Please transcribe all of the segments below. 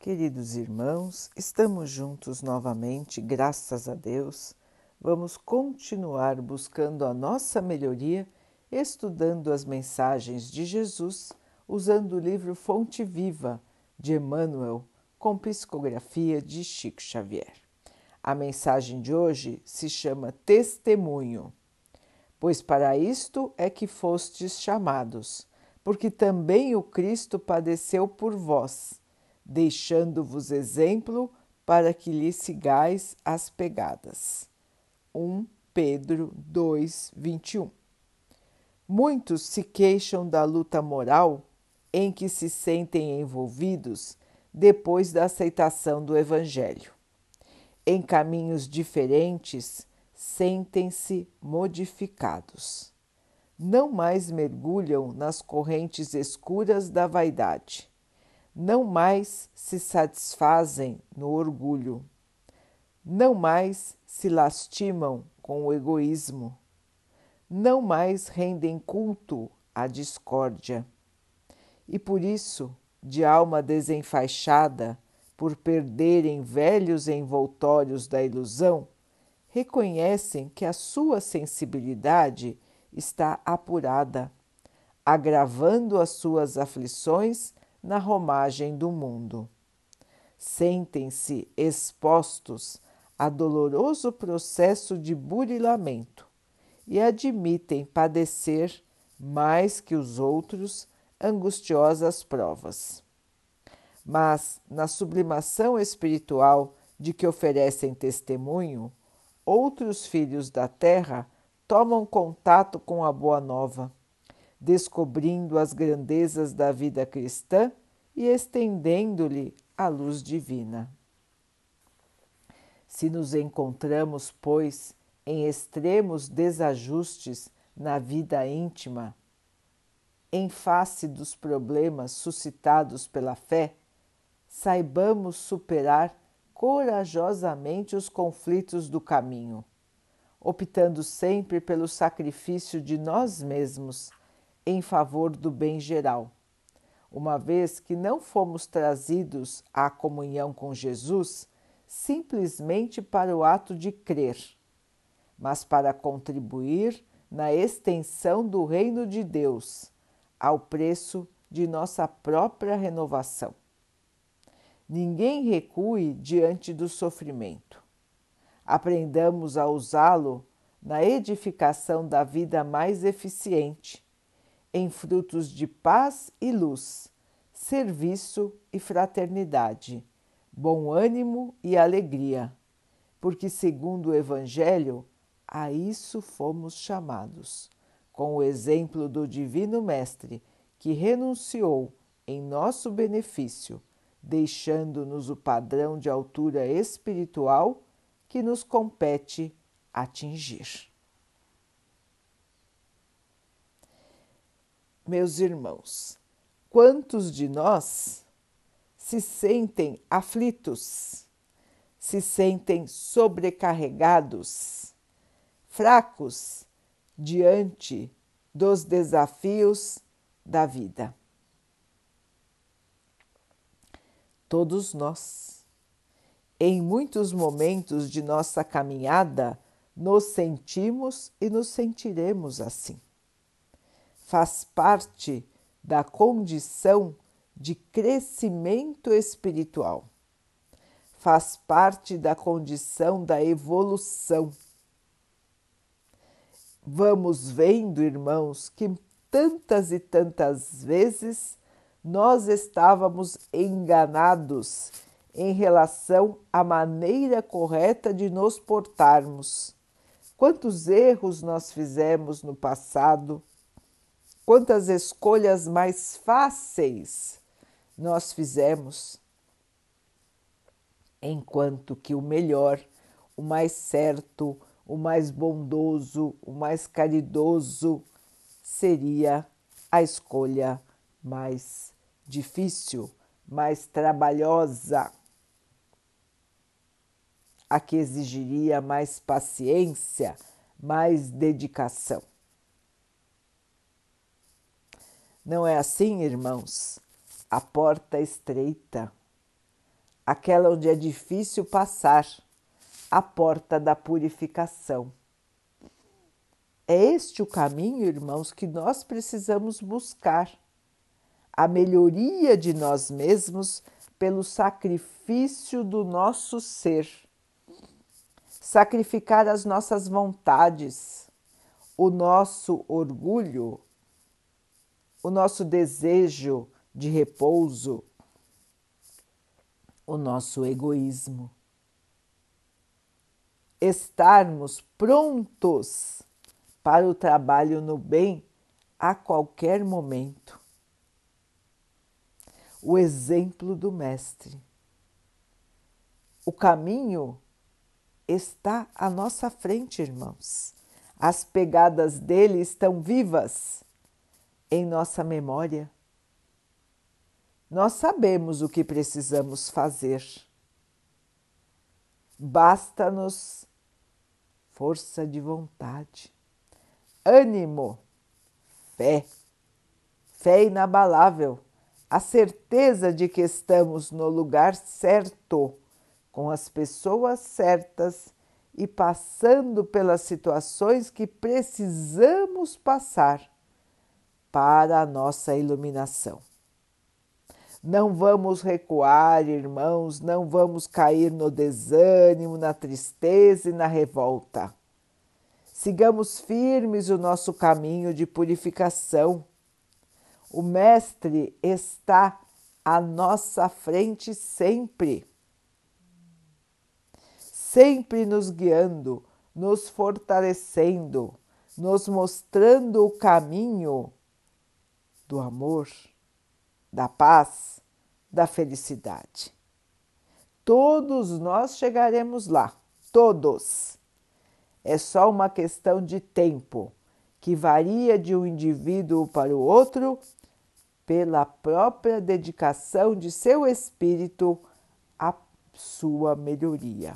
Queridos irmãos, estamos juntos novamente, graças a Deus. Vamos continuar buscando a nossa melhoria, estudando as mensagens de Jesus, usando o livro Fonte Viva de Emmanuel, com psicografia de Chico Xavier. A mensagem de hoje se chama Testemunho. Pois para isto é que fostes chamados, porque também o Cristo padeceu por vós deixando-vos exemplo para que lhe sigais as pegadas. 1 Pedro 2, 21. Muitos se queixam da luta moral em que se sentem envolvidos depois da aceitação do Evangelho. Em caminhos diferentes, sentem-se modificados. Não mais mergulham nas correntes escuras da vaidade não mais se satisfazem no orgulho, não mais se lastimam com o egoísmo, não mais rendem culto à discórdia. E por isso, de alma desenfaixada, por perderem velhos envoltórios da ilusão, reconhecem que a sua sensibilidade está apurada, agravando as suas aflições na romagem do mundo. Sentem-se expostos a doloroso processo de burilamento e admitem padecer mais que os outros angustiosas provas. Mas, na sublimação espiritual de que oferecem testemunho, outros filhos da terra tomam contato com a Boa Nova descobrindo as grandezas da vida cristã e estendendo-lhe a luz divina. Se nos encontramos, pois, em extremos desajustes na vida íntima, em face dos problemas suscitados pela fé, saibamos superar corajosamente os conflitos do caminho, optando sempre pelo sacrifício de nós mesmos em favor do bem geral, uma vez que não fomos trazidos à comunhão com Jesus simplesmente para o ato de crer, mas para contribuir na extensão do reino de Deus, ao preço de nossa própria renovação. Ninguém recue diante do sofrimento. Aprendamos a usá-lo na edificação da vida mais eficiente em frutos de paz e luz, serviço e fraternidade, bom ânimo e alegria, porque, segundo o Evangelho, a isso fomos chamados, com o exemplo do Divino Mestre, que renunciou em nosso benefício, deixando-nos o padrão de altura espiritual que nos compete atingir. Meus irmãos, quantos de nós se sentem aflitos, se sentem sobrecarregados, fracos diante dos desafios da vida? Todos nós, em muitos momentos de nossa caminhada, nos sentimos e nos sentiremos assim faz parte da condição de crescimento espiritual, faz parte da condição da evolução. Vamos vendo, irmãos, que tantas e tantas vezes nós estávamos enganados em relação à maneira correta de nos portarmos. Quantos erros nós fizemos no passado quantas escolhas mais fáceis nós fizemos, enquanto que o melhor, o mais certo, o mais bondoso, o mais caridoso seria a escolha mais difícil, mais trabalhosa, a que exigiria mais paciência, mais dedicação. Não é assim, irmãos? A porta estreita, aquela onde é difícil passar, a porta da purificação. É este o caminho, irmãos, que nós precisamos buscar a melhoria de nós mesmos pelo sacrifício do nosso ser. Sacrificar as nossas vontades, o nosso orgulho, o nosso desejo de repouso, o nosso egoísmo. Estarmos prontos para o trabalho no bem a qualquer momento. O exemplo do Mestre. O caminho está à nossa frente, irmãos. As pegadas dele estão vivas em nossa memória. Nós sabemos o que precisamos fazer. Basta-nos força de vontade, ânimo, fé, fé inabalável, a certeza de que estamos no lugar certo, com as pessoas certas e passando pelas situações que precisamos passar para a nossa iluminação. Não vamos recuar, irmãos, não vamos cair no desânimo, na tristeza e na revolta. Sigamos firmes o nosso caminho de purificação. O Mestre está à nossa frente sempre, sempre nos guiando, nos fortalecendo, nos mostrando o caminho do amor da paz, da felicidade. Todos nós chegaremos lá, todos. É só uma questão de tempo que varia de um indivíduo para o outro pela própria dedicação de seu espírito à sua melhoria.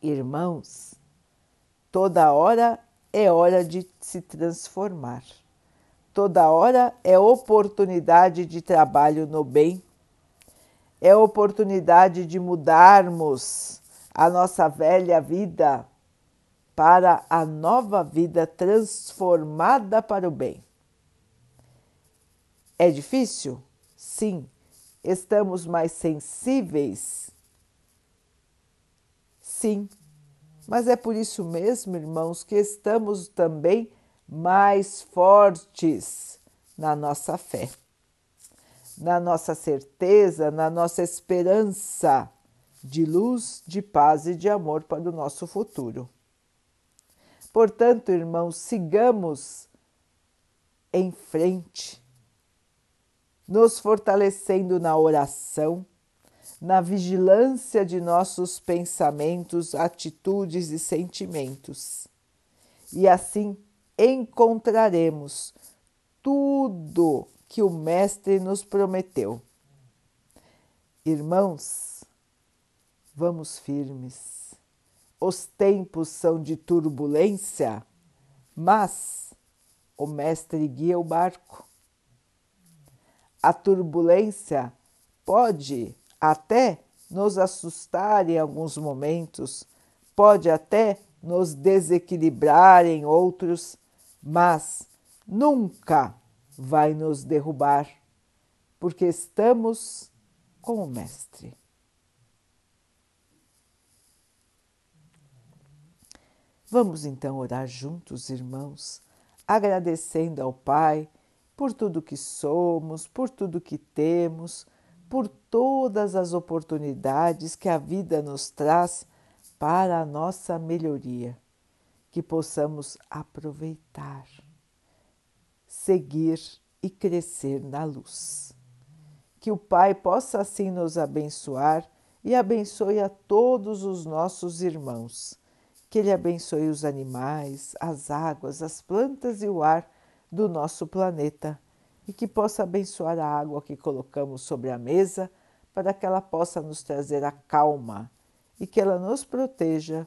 Irmãos, toda hora é hora de se transformar. Toda hora é oportunidade de trabalho no bem, é oportunidade de mudarmos a nossa velha vida para a nova vida transformada para o bem. É difícil? Sim. Estamos mais sensíveis? Sim. Mas é por isso mesmo, irmãos, que estamos também mais fortes na nossa fé, na nossa certeza, na nossa esperança de luz, de paz e de amor para o nosso futuro. Portanto, irmãos, sigamos em frente, nos fortalecendo na oração, na vigilância de nossos pensamentos, atitudes e sentimentos. E assim encontraremos tudo que o Mestre nos prometeu. Irmãos, vamos firmes. Os tempos são de turbulência, mas o Mestre guia o barco. A turbulência pode até nos assustar em alguns momentos, pode até nos desequilibrar em outros, mas nunca vai nos derrubar, porque estamos com o Mestre. Vamos então orar juntos, irmãos, agradecendo ao Pai por tudo que somos, por tudo que temos, por todas as oportunidades que a vida nos traz para a nossa melhoria que possamos aproveitar, seguir e crescer na luz. Que o Pai possa assim nos abençoar e abençoe a todos os nossos irmãos. Que Ele abençoe os animais, as águas, as plantas e o ar do nosso planeta e que possa abençoar a água que colocamos sobre a mesa para que ela possa nos trazer a calma e que ela nos proteja